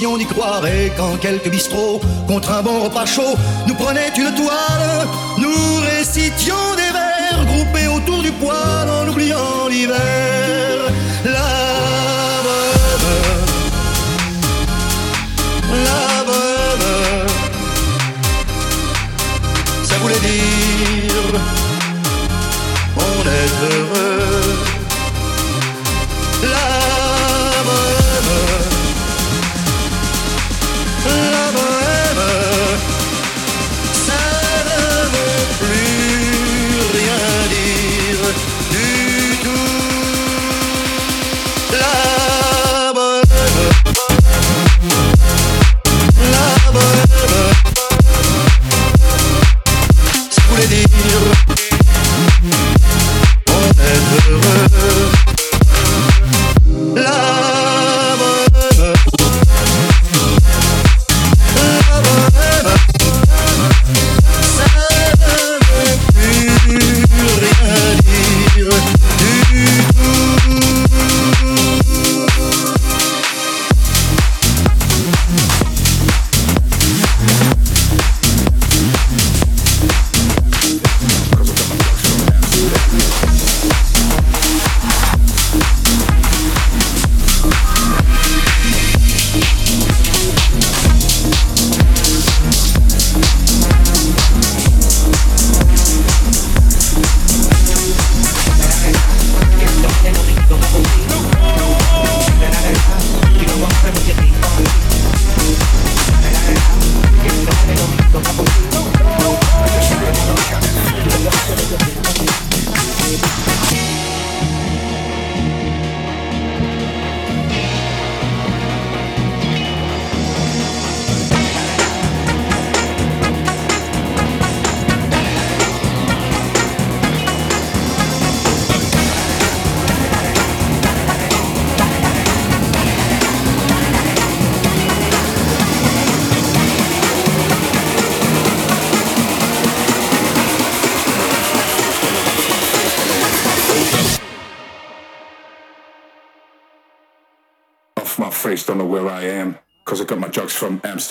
d'y croire. Et quand quelques bistrots, contre un bon repas chaud, nous prenaient une toile, nous récitions des vers groupés autour du poêle en oubliant l'hiver. La bohème, la bohème, ça voulait dire on est heureux.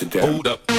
to death. Hold up.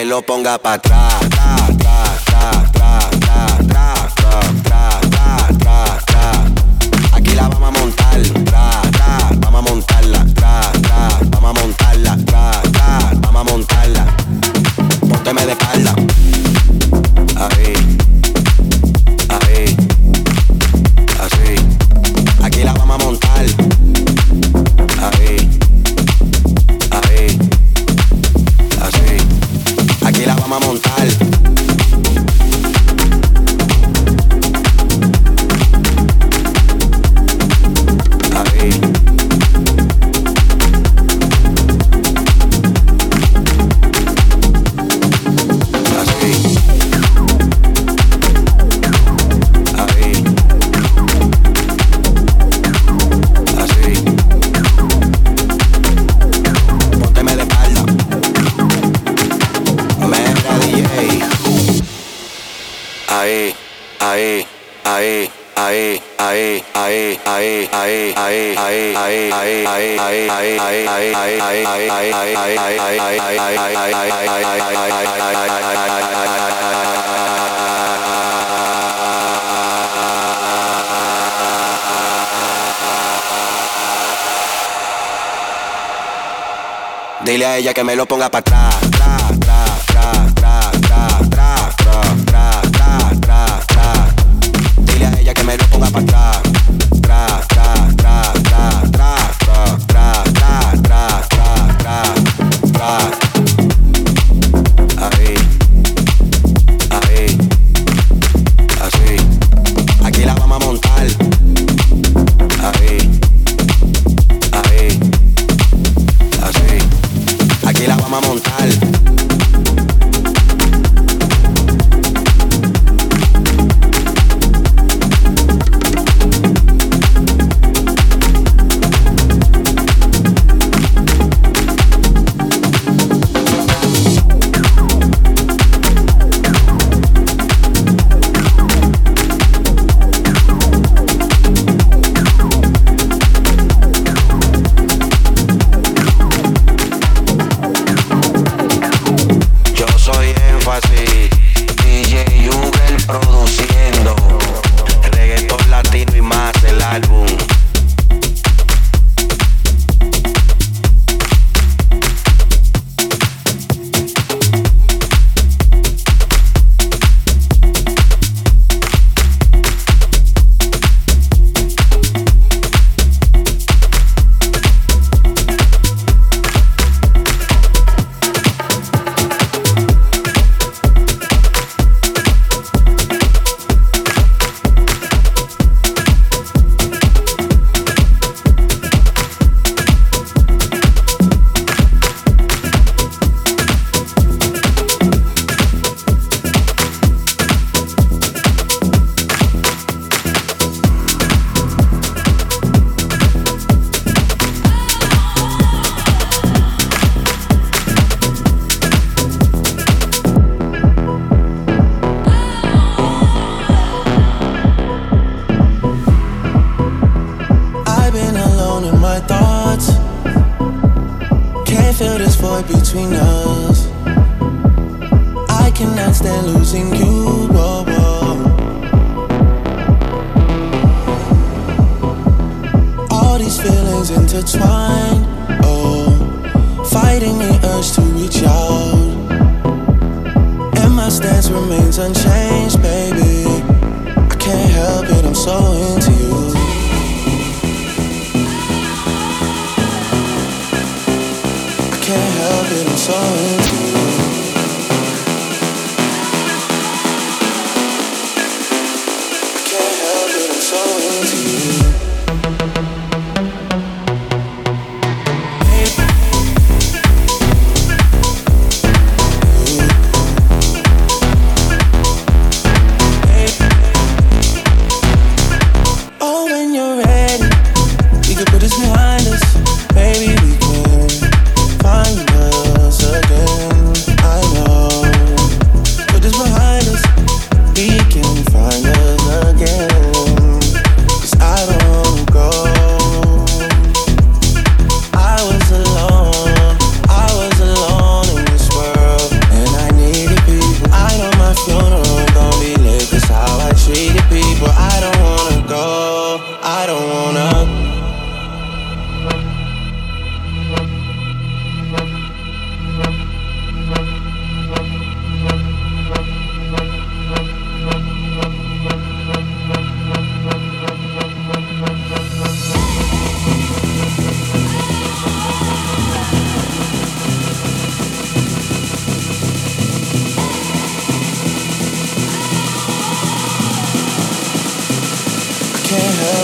me lo ponga para atrás. ae, ae, ae. Ae, ae, ae, ae, ae, ae, ae, ae, ae, ae, ae, ae, ae, ae, ae, ae, ae, Dile a ella que me lo ponga para atrás. pra trás.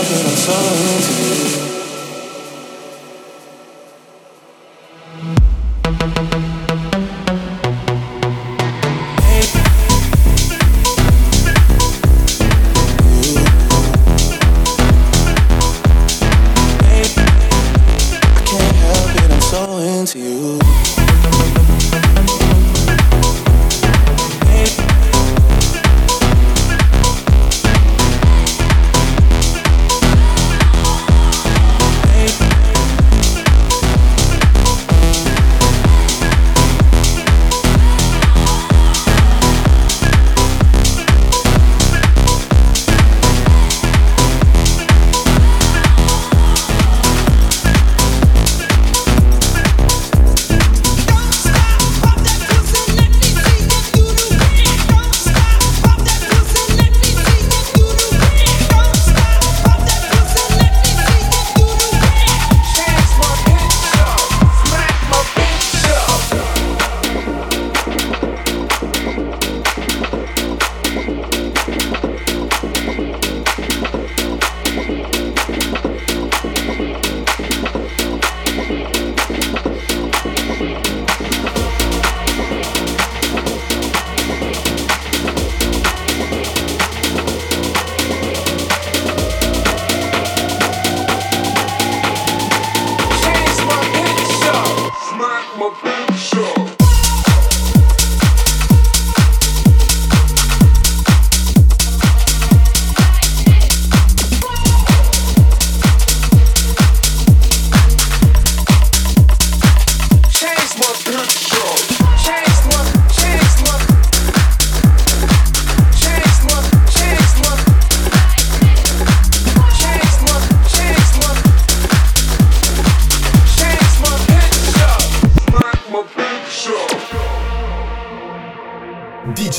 Help I'm so you.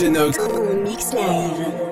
Nox. Mix Live.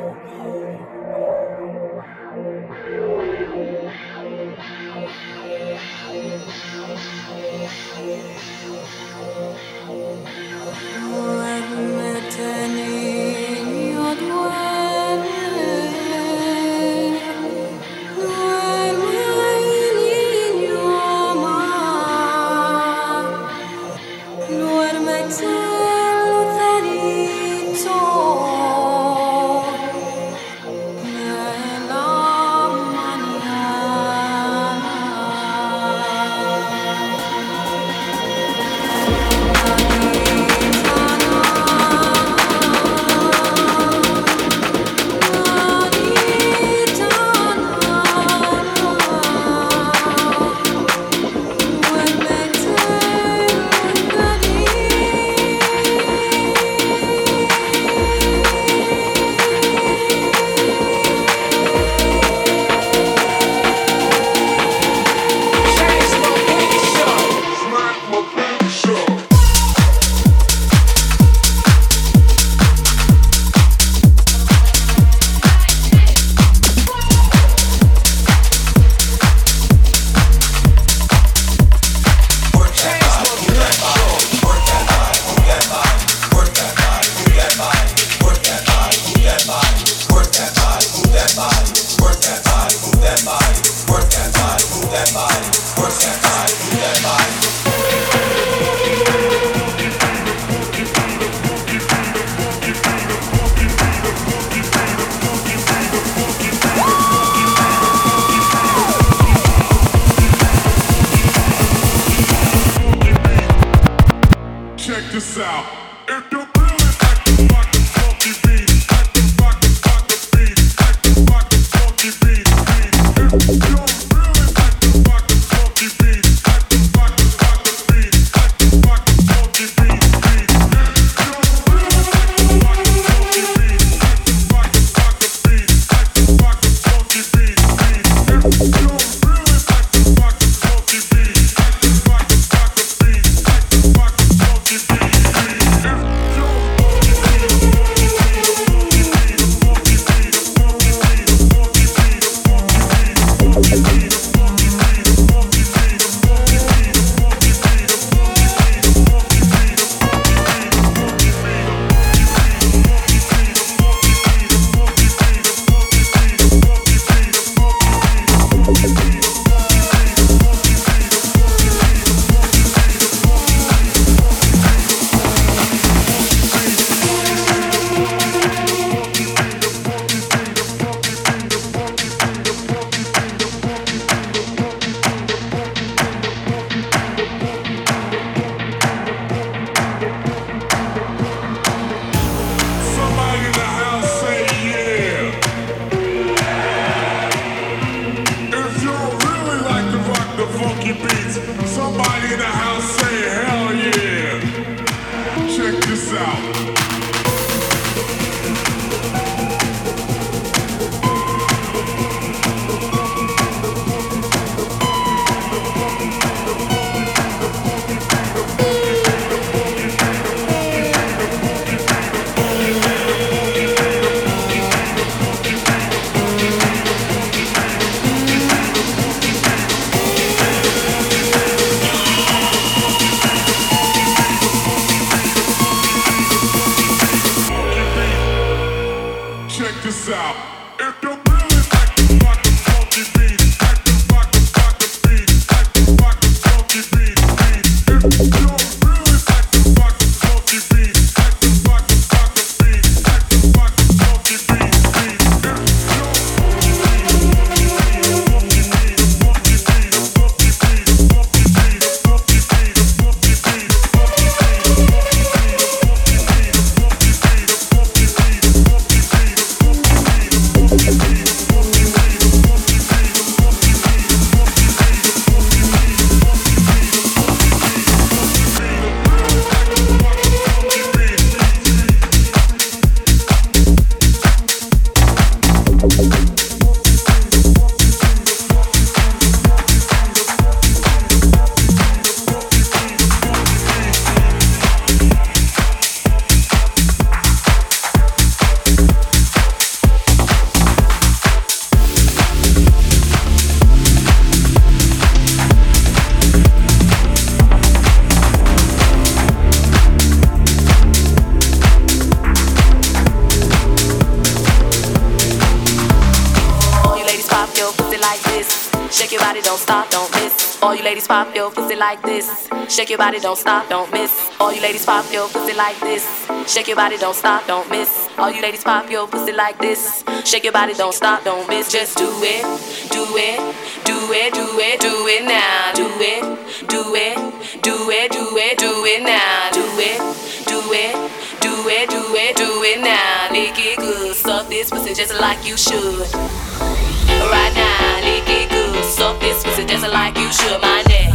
Shake your body, don't stop, don't miss. All you ladies pop your pussy like this. Shake your body, don't stop, don't miss. All you ladies pop your pussy like this. Shake your body, don't stop, don't miss. All you ladies pop your pussy like this. Shake your body, don't stop, don't miss. Just do it, do it, do it, do it, do it now. Do it, do it, do it, do it, do it now. Do it, do it, do it, do it, do it now. Lick it good, suck this pussy just like you should. Right now, it good, suck this pussy just like you should. My neck,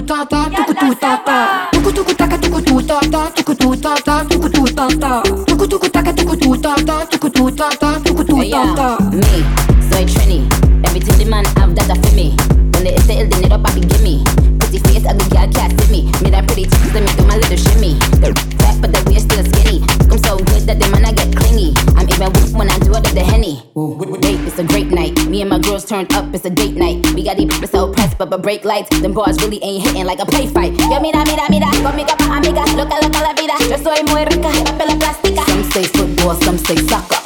ta ta tu ta ta tu ta ta tu ta ta tu ta ta tu ta ta tu ta ta tu ta ta me soy trini everything the man have that for me. When they say it then it up I But but break lights, them bars really ain't hitting like a play fight. Yo mira, mira, mira, conmigo pa' amiga, loca, loca la vida. Yo soy muy rica, papel plástica. Some say football, some say soccer.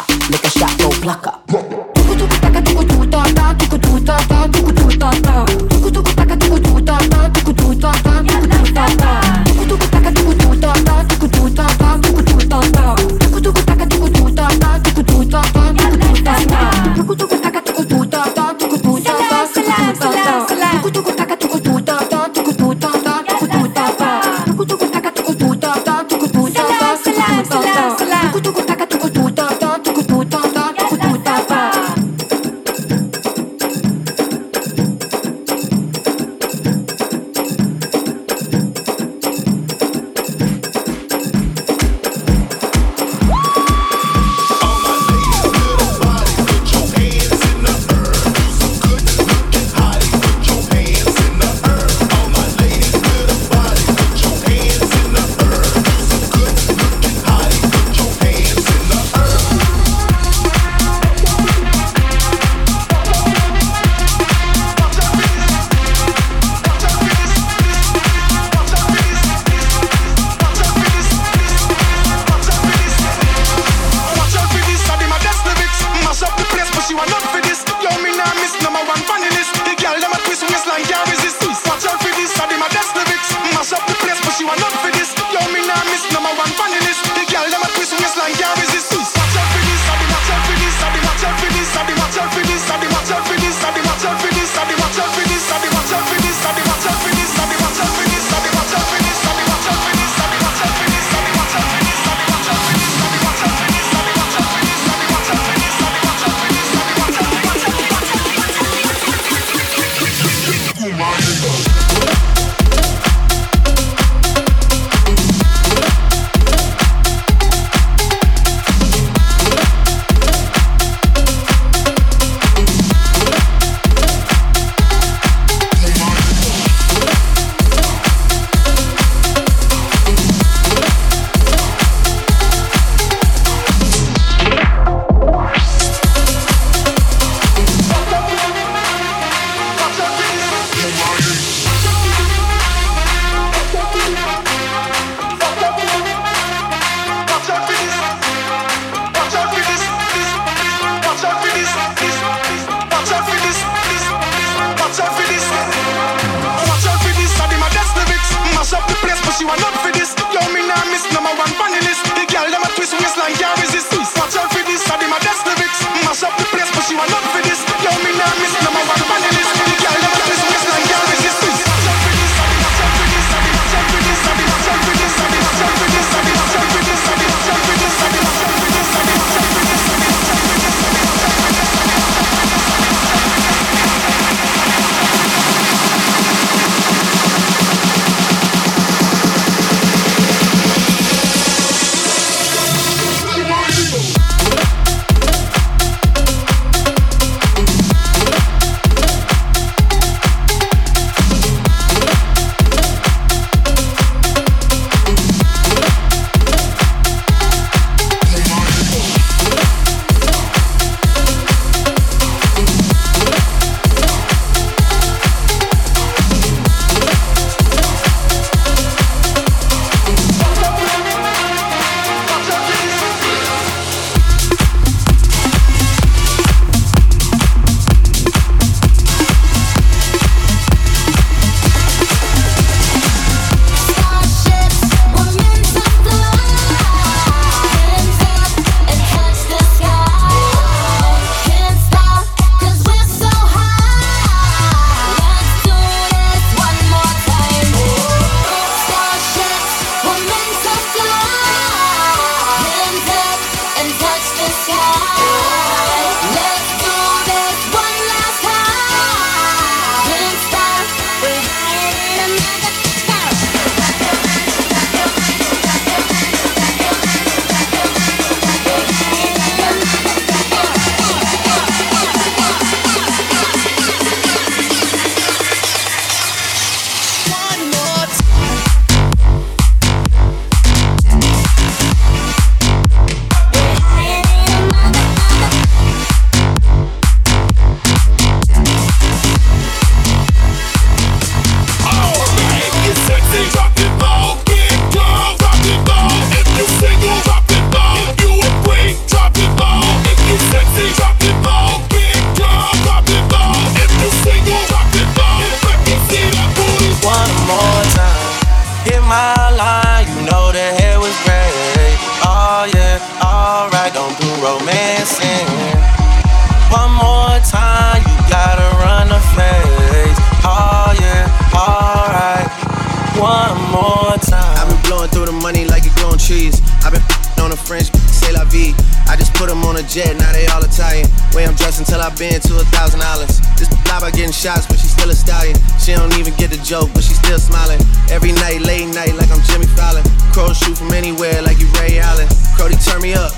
Jet, now they all Italian. Way I'm dressed until I've been to a thousand dollars. This lie by getting shots, but she's still a stallion. She don't even get the joke, but she's still smiling. Every night, late night, like I'm Jimmy Fallon. Crows shoot from anywhere, like you Ray Allen. Cody, turn me up.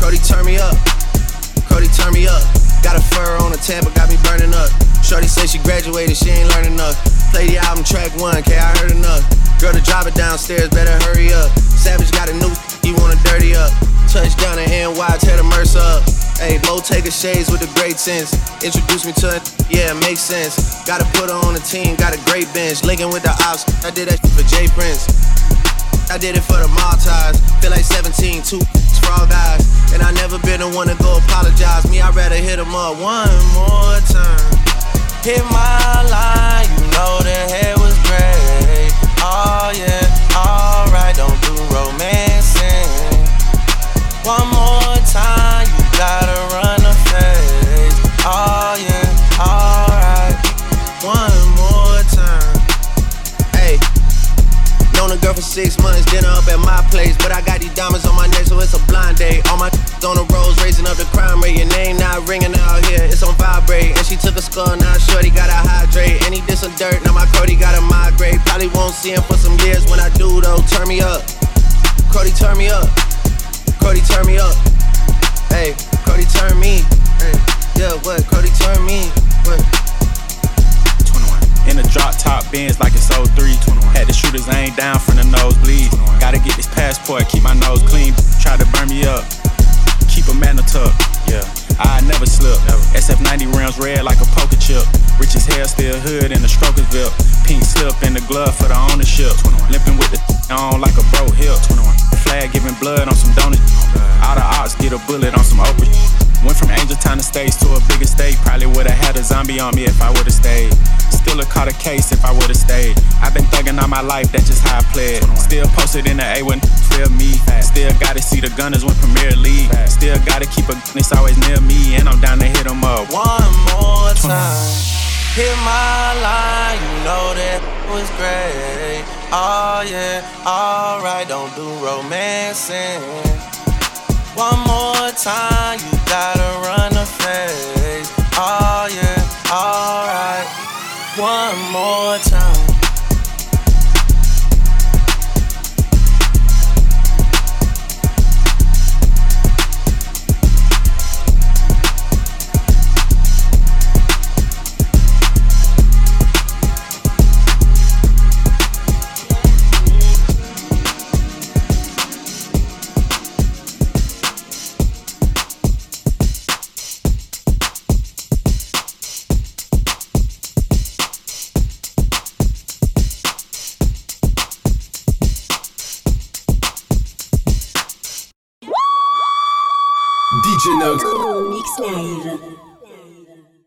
Cody, turn me up. Cody, turn me up. Got a fur on a Tampa, got me burning up. Shorty said she graduated, she ain't learning enough. Play the album track one, K, I heard enough. Girl to drive it downstairs, better hurry up. Savage got a new, he wanna dirty up. Touchdown in NY, tear the Mercer up. Hey, take a shades with a great sense. Introduce me to it, yeah, it makes sense. Gotta put her on the team, got a great bench. Linking with the ops, I did that for Jay Prince. I did it for the Maltese. Feel like 17, two all guys. And I never been the one to go apologize. Me, I'd rather hit them up one more time. Hit my line, you know the head was great. Oh yeah, alright, don't do romancing. One more time, you gotta run a face. Oh yeah, alright, one more time. Hey. Known a girl for six months, dinner up at my place. But I got these diamonds on my neck, so it's a blind date. All my on the roads, raising up the crime rate. Your name not ringing out here, it's on vibrate. And she took a skull, now shorty gotta hydrate. And he did some dirt, now my Cody gotta migrate. Probably won't see him for some years when I do though. Turn me up, Cody, turn me up, Cody, turn me up. Hey, Cody, turn me. Hey, yeah, what? Cody, turn me. What? In a drop top Benz like it's 03. Had the shooters aimed down from the nosebleed. Gotta get this passport, keep my nose clean. Try to burn me up. Keep a man tuck. Yeah, I never slip. SF90 rounds red like a poker chip. Rich as hell, still hood in the Strokersville. Pink slip in the glove for the ownership. Limping with the on like a bro hip. Flag giving blood on some donuts. All the ops get a bullet on some Oprah. Went from Angel Town to States to a bigger state. Probably would've had a zombie on me if I would've stayed. Still a caught a case if I would've stayed. I've been thugging all my life, that's just how I played. Still posted in the A when feel me. Still gotta see the gunners win Premier League. Still gotta keep a it's always near me. And I'm down to hit 'em up. One more time. Hit my line, you know that was great. Oh yeah, alright, don't do romancing. One more time, you gotta run a face. Oh yeah, alright. One more time.